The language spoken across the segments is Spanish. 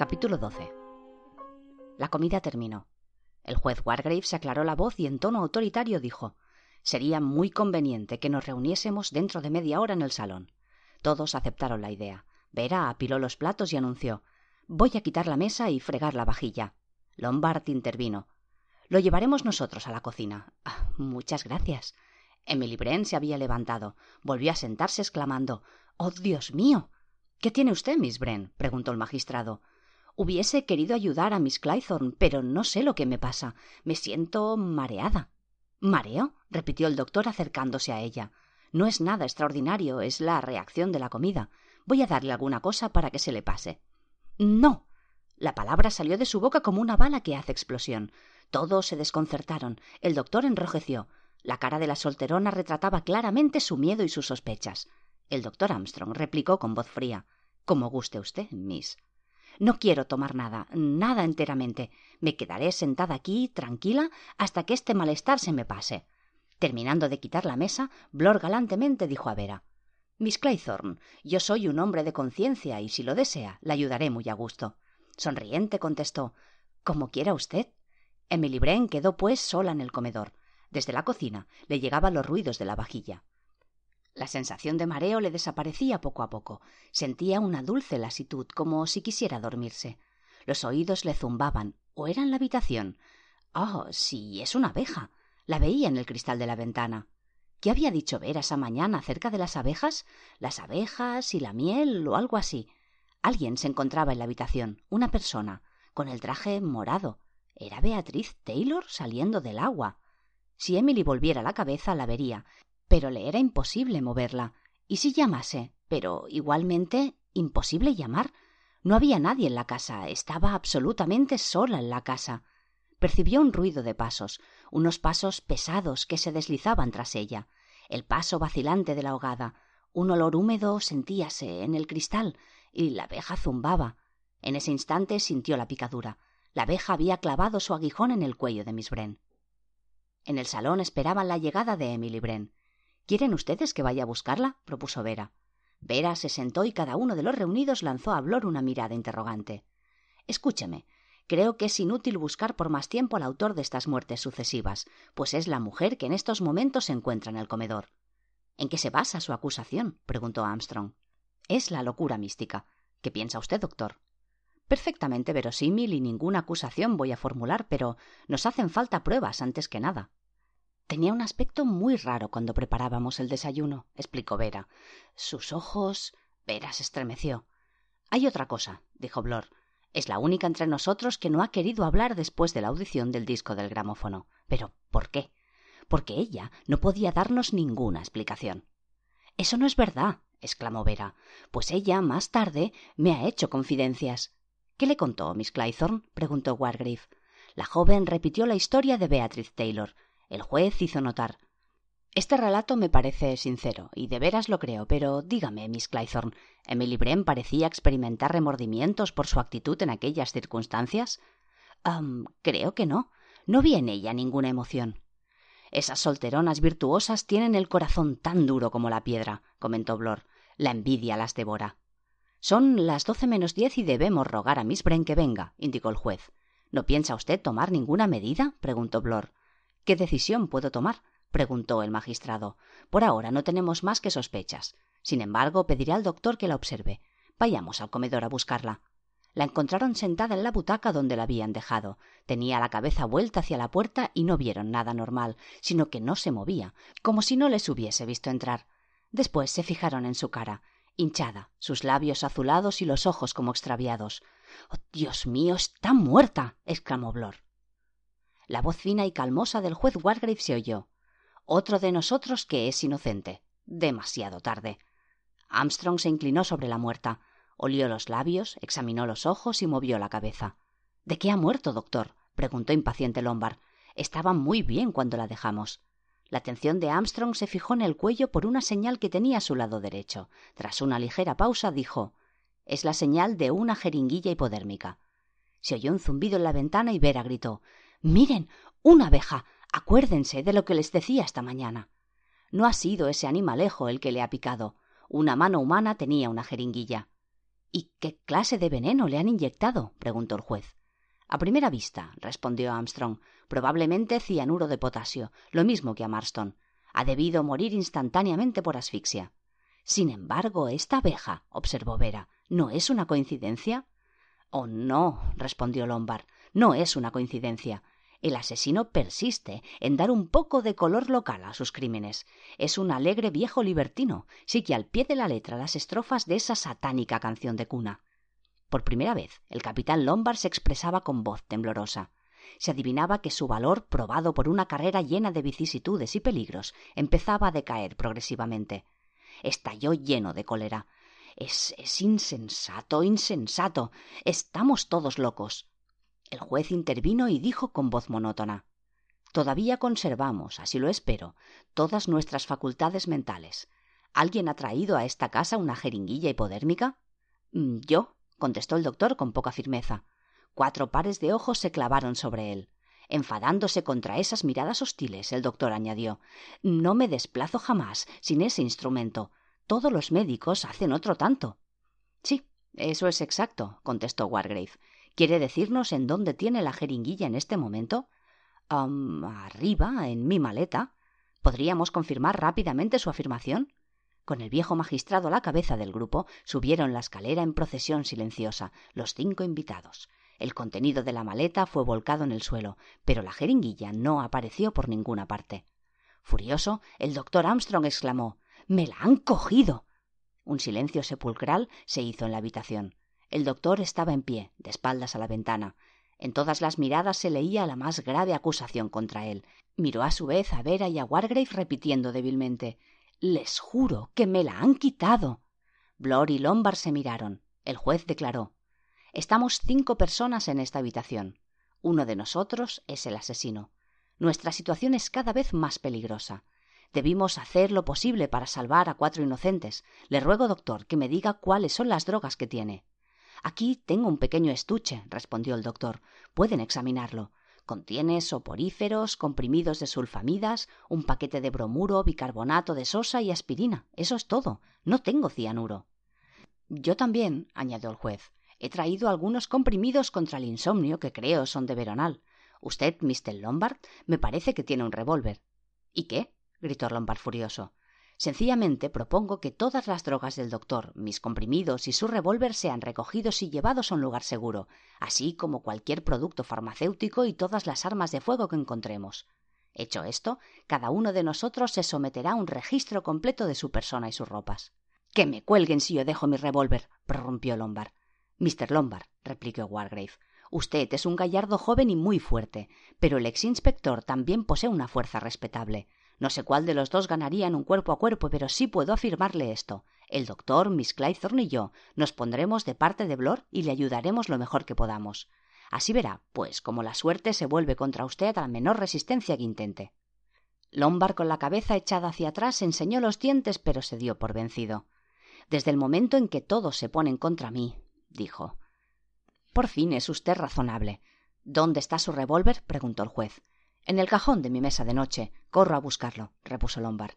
Capítulo 12. La comida terminó. El juez Wargrave se aclaró la voz y en tono autoritario dijo Sería muy conveniente que nos reuniésemos dentro de media hora en el salón. Todos aceptaron la idea. Vera apiló los platos y anunció Voy a quitar la mesa y fregar la vajilla. Lombard intervino. Lo llevaremos nosotros a la cocina. Ah, muchas gracias. Emily Brent se había levantado. Volvió a sentarse exclamando Oh, Dios mío. ¿Qué tiene usted, Miss Brent? preguntó el magistrado. Hubiese querido ayudar a Miss Claythorne, pero no sé lo que me pasa. Me siento mareada. ¿Mareo? repitió el doctor acercándose a ella. No es nada extraordinario, es la reacción de la comida. Voy a darle alguna cosa para que se le pase. No. La palabra salió de su boca como una bala que hace explosión. Todos se desconcertaron. El doctor enrojeció. La cara de la solterona retrataba claramente su miedo y sus sospechas. El doctor Armstrong replicó con voz fría. Como guste usted, Miss. No quiero tomar nada, nada enteramente. Me quedaré sentada aquí, tranquila, hasta que este malestar se me pase. Terminando de quitar la mesa, Blor galantemente dijo a Vera Miss Claythorne, yo soy un hombre de conciencia y si lo desea, la ayudaré muy a gusto. Sonriente contestó Como quiera usted. Emily Brent quedó pues sola en el comedor. Desde la cocina le llegaban los ruidos de la vajilla. La sensación de mareo le desaparecía poco a poco. Sentía una dulce lasitud, como si quisiera dormirse. Los oídos le zumbaban. ¿O era en la habitación? Oh, sí, es una abeja. La veía en el cristal de la ventana. ¿Qué había dicho Vera esa mañana acerca de las abejas? Las abejas y la miel o algo así. Alguien se encontraba en la habitación, una persona, con el traje morado. ¿Era Beatriz Taylor saliendo del agua? Si Emily volviera la cabeza, la vería, pero le era imposible moverla. ¿Y si llamase? Pero igualmente imposible llamar. No había nadie en la casa, estaba absolutamente sola en la casa. Percibió un ruido de pasos, unos pasos pesados que se deslizaban tras ella, el paso vacilante de la ahogada, un olor húmedo sentíase en el cristal y la abeja zumbaba. En ese instante sintió la picadura. La abeja había clavado su aguijón en el cuello de Miss Bren. En el salón esperaban la llegada de Emily Bren. ¿Quieren ustedes que vaya a buscarla? propuso Vera. Vera se sentó y cada uno de los reunidos lanzó a Blor una mirada interrogante. Escúcheme. Creo que es inútil buscar por más tiempo al autor de estas muertes sucesivas, pues es la mujer que en estos momentos se encuentra en el comedor. ¿En qué se basa su acusación? preguntó Armstrong. Es la locura mística. ¿Qué piensa usted, doctor? Perfectamente verosímil y ninguna acusación voy a formular, pero nos hacen falta pruebas antes que nada. Tenía un aspecto muy raro cuando preparábamos el desayuno, explicó Vera. Sus ojos. Vera se estremeció. Hay otra cosa, dijo Blor. Es la única entre nosotros que no ha querido hablar después de la audición del disco del gramófono. Pero, ¿por qué? Porque ella no podía darnos ninguna explicación. Eso no es verdad, exclamó Vera, pues ella, más tarde, me ha hecho confidencias. ¿Qué le contó Miss Claythorne? preguntó Wargrave. La joven repitió la historia de Beatriz Taylor, el juez hizo notar este relato me parece sincero, y de veras lo creo, pero dígame, Miss Claythorne, ¿Emily Brent parecía experimentar remordimientos por su actitud en aquellas circunstancias? creo que no. No vi en ella ninguna emoción. Esas solteronas virtuosas tienen el corazón tan duro como la piedra, comentó Blor. La envidia las devora. Son las doce menos diez y debemos rogar a Miss Brent que venga, indicó el juez. ¿No piensa usted tomar ninguna medida? preguntó Blor. ¿Qué decisión puedo tomar? preguntó el magistrado. Por ahora no tenemos más que sospechas. Sin embargo, pediré al doctor que la observe. Vayamos al comedor a buscarla. La encontraron sentada en la butaca donde la habían dejado. Tenía la cabeza vuelta hacia la puerta y no vieron nada normal, sino que no se movía, como si no les hubiese visto entrar. Después se fijaron en su cara, hinchada, sus labios azulados y los ojos como extraviados. Oh, Dios mío, está muerta. exclamó Blor. La voz fina y calmosa del juez Wargrave se oyó. Otro de nosotros que es inocente. Demasiado tarde. Armstrong se inclinó sobre la muerta, olió los labios, examinó los ojos y movió la cabeza. ¿De qué ha muerto, doctor? preguntó impaciente Lombard. Estaba muy bien cuando la dejamos. La atención de Armstrong se fijó en el cuello por una señal que tenía a su lado derecho. Tras una ligera pausa dijo Es la señal de una jeringuilla hipodérmica. Se oyó un zumbido en la ventana y Vera gritó Miren, una abeja. Acuérdense de lo que les decía esta mañana. No ha sido ese animalejo el que le ha picado. Una mano humana tenía una jeringuilla. ¿Y qué clase de veneno le han inyectado? preguntó el juez. A primera vista, respondió Armstrong, probablemente cianuro de potasio, lo mismo que a Marston. Ha debido morir instantáneamente por asfixia. Sin embargo, esta abeja, observó Vera, ¿no es una coincidencia? Oh, no, respondió Lombard, no es una coincidencia. El asesino persiste en dar un poco de color local a sus crímenes. Es un alegre viejo libertino. Sigue al pie de la letra las estrofas de esa satánica canción de cuna. Por primera vez, el capitán Lombard se expresaba con voz temblorosa. Se adivinaba que su valor, probado por una carrera llena de vicisitudes y peligros, empezaba a decaer progresivamente. Estalló lleno de cólera. Es, es insensato, insensato. Estamos todos locos. El juez intervino y dijo con voz monótona Todavía conservamos, así lo espero, todas nuestras facultades mentales. ¿Alguien ha traído a esta casa una jeringuilla hipodérmica? Mm, yo, contestó el doctor con poca firmeza. Cuatro pares de ojos se clavaron sobre él. Enfadándose contra esas miradas hostiles, el doctor añadió No me desplazo jamás sin ese instrumento. Todos los médicos hacen otro tanto. Sí, eso es exacto, contestó Wargrave. ¿Quiere decirnos en dónde tiene la jeringuilla en este momento? arriba, en mi maleta. ¿Podríamos confirmar rápidamente su afirmación? Con el viejo magistrado a la cabeza del grupo, subieron la escalera en procesión silenciosa, los cinco invitados. El contenido de la maleta fue volcado en el suelo, pero la jeringuilla no apareció por ninguna parte. Furioso, el doctor Armstrong exclamó Me la han cogido. Un silencio sepulcral se hizo en la habitación. El doctor estaba en pie, de espaldas a la ventana. En todas las miradas se leía la más grave acusación contra él. Miró a su vez a Vera y a Wargrave repitiendo débilmente Les juro que me la han quitado. Blor y Lombard se miraron. El juez declaró Estamos cinco personas en esta habitación. Uno de nosotros es el asesino. Nuestra situación es cada vez más peligrosa. Debimos hacer lo posible para salvar a cuatro inocentes. Le ruego, doctor, que me diga cuáles son las drogas que tiene. Aquí tengo un pequeño estuche, respondió el doctor. Pueden examinarlo. Contiene soporíferos, comprimidos de sulfamidas, un paquete de bromuro, bicarbonato de sosa y aspirina. Eso es todo. No tengo cianuro. Yo también, añadió el juez. He traído algunos comprimidos contra el insomnio que creo son de veronal. Usted, Mr. Lombard, me parece que tiene un revólver. ¿Y qué? gritó Lombard furioso. Sencillamente propongo que todas las drogas del doctor, mis comprimidos y su revólver sean recogidos y llevados a un lugar seguro, así como cualquier producto farmacéutico y todas las armas de fuego que encontremos. Hecho esto, cada uno de nosotros se someterá a un registro completo de su persona y sus ropas. Que me cuelguen si yo dejo mi revólver, prorrumpió Lombard. Mr. Lombard, replicó Wargrave, usted es un gallardo joven y muy fuerte, pero el ex inspector también posee una fuerza respetable. No sé cuál de los dos ganaría en un cuerpo a cuerpo, pero sí puedo afirmarle esto. El doctor, Miss Claythorne y yo nos pondremos de parte de Blor y le ayudaremos lo mejor que podamos. Así verá, pues, como la suerte se vuelve contra usted a la menor resistencia que intente. Lombard, con la cabeza echada hacia atrás, enseñó los dientes, pero se dio por vencido. Desde el momento en que todos se ponen contra mí, dijo. Por fin es usted razonable. ¿Dónde está su revólver? preguntó el juez. En el cajón de mi mesa de noche. Corro a buscarlo, repuso Lombard.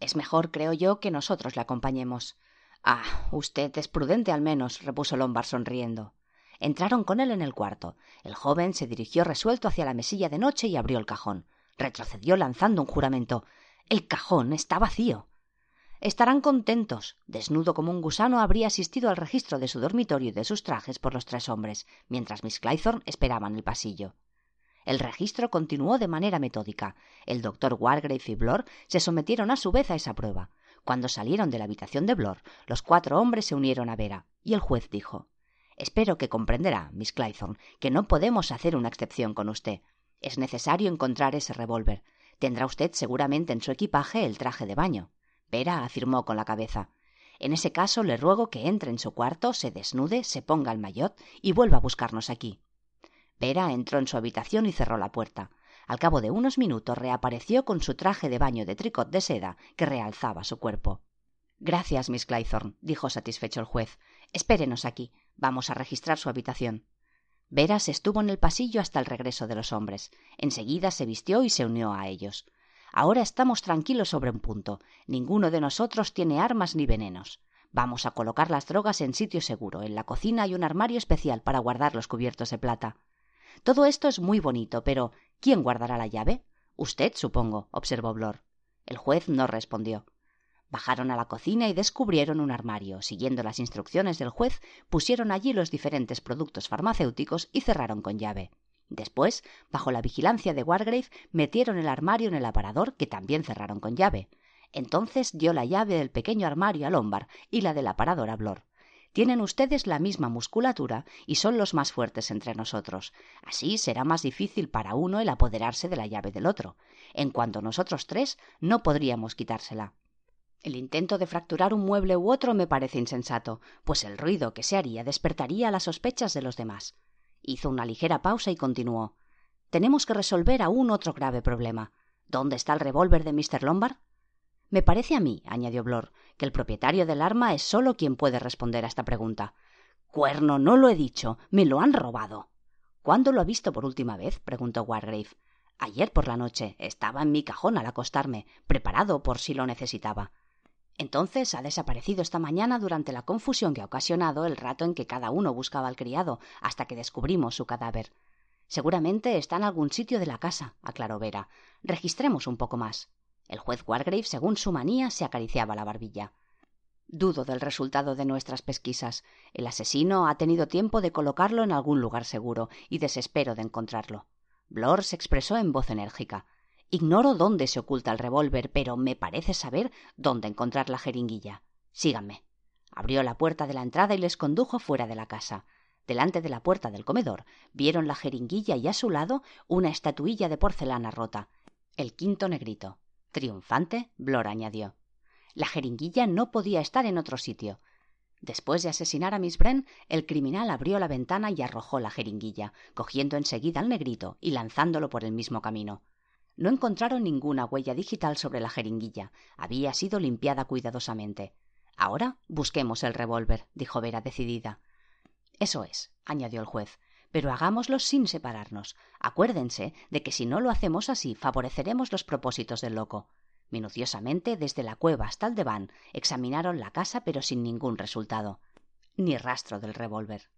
Es mejor, creo yo, que nosotros le acompañemos. Ah, usted es prudente al menos, repuso Lombard sonriendo. Entraron con él en el cuarto. El joven se dirigió resuelto hacia la mesilla de noche y abrió el cajón. Retrocedió lanzando un juramento. El cajón está vacío. Estarán contentos. Desnudo como un gusano, habría asistido al registro de su dormitorio y de sus trajes por los tres hombres, mientras Miss Claythorne esperaba en el pasillo. El registro continuó de manera metódica. El doctor Wargrave y Blor se sometieron a su vez a esa prueba. Cuando salieron de la habitación de Blor, los cuatro hombres se unieron a Vera, y el juez dijo Espero que comprenderá, Miss Claythorne, que no podemos hacer una excepción con usted. Es necesario encontrar ese revólver. Tendrá usted seguramente en su equipaje el traje de baño. Vera afirmó con la cabeza. En ese caso le ruego que entre en su cuarto, se desnude, se ponga el maillot y vuelva a buscarnos aquí. Vera entró en su habitación y cerró la puerta. Al cabo de unos minutos reapareció con su traje de baño de tricot de seda que realzaba su cuerpo. Gracias, Miss Claythorne, dijo satisfecho el juez. Espérenos aquí. Vamos a registrar su habitación. Vera se estuvo en el pasillo hasta el regreso de los hombres. Enseguida se vistió y se unió a ellos. Ahora estamos tranquilos sobre un punto. Ninguno de nosotros tiene armas ni venenos. Vamos a colocar las drogas en sitio seguro. En la cocina hay un armario especial para guardar los cubiertos de plata. Todo esto es muy bonito, pero ¿quién guardará la llave? Usted, supongo, observó Blor. El juez no respondió. Bajaron a la cocina y descubrieron un armario. Siguiendo las instrucciones del juez, pusieron allí los diferentes productos farmacéuticos y cerraron con llave. Después, bajo la vigilancia de Wargrave, metieron el armario en el aparador, que también cerraron con llave. Entonces dio la llave del pequeño armario a Lombard y la del aparador. Tienen ustedes la misma musculatura y son los más fuertes entre nosotros. Así será más difícil para uno el apoderarse de la llave del otro. En cuanto nosotros tres, no podríamos quitársela. El intento de fracturar un mueble u otro me parece insensato, pues el ruido que se haría despertaría las sospechas de los demás. Hizo una ligera pausa y continuó. Tenemos que resolver aún otro grave problema. ¿Dónde está el revólver de Mr. Lombard? Me parece a mí, añadió Blor, que el propietario del arma es solo quien puede responder a esta pregunta. Cuerno, no lo he dicho. Me lo han robado. ¿Cuándo lo ha visto por última vez? preguntó Wargrave. Ayer por la noche. Estaba en mi cajón al acostarme, preparado por si lo necesitaba. Entonces ha desaparecido esta mañana durante la confusión que ha ocasionado el rato en que cada uno buscaba al criado, hasta que descubrimos su cadáver. Seguramente está en algún sitio de la casa, aclaró Vera. Registremos un poco más. El juez Wargrave, según su manía, se acariciaba la barbilla. Dudo del resultado de nuestras pesquisas. El asesino ha tenido tiempo de colocarlo en algún lugar seguro y desespero de encontrarlo. Blor se expresó en voz enérgica. Ignoro dónde se oculta el revólver, pero me parece saber dónde encontrar la jeringuilla. Síganme. Abrió la puerta de la entrada y les condujo fuera de la casa. Delante de la puerta del comedor vieron la jeringuilla y a su lado una estatuilla de porcelana rota. El quinto negrito. Triunfante, Blor añadió. La jeringuilla no podía estar en otro sitio. Después de asesinar a Miss Bren, el criminal abrió la ventana y arrojó la jeringuilla, cogiendo enseguida al negrito y lanzándolo por el mismo camino. No encontraron ninguna huella digital sobre la jeringuilla. Había sido limpiada cuidadosamente. Ahora busquemos el revólver, dijo Vera decidida. Eso es, añadió el juez pero hagámoslo sin separarnos. Acuérdense de que si no lo hacemos así favoreceremos los propósitos del loco. Minuciosamente, desde la cueva hasta el deván, examinaron la casa pero sin ningún resultado. Ni rastro del revólver.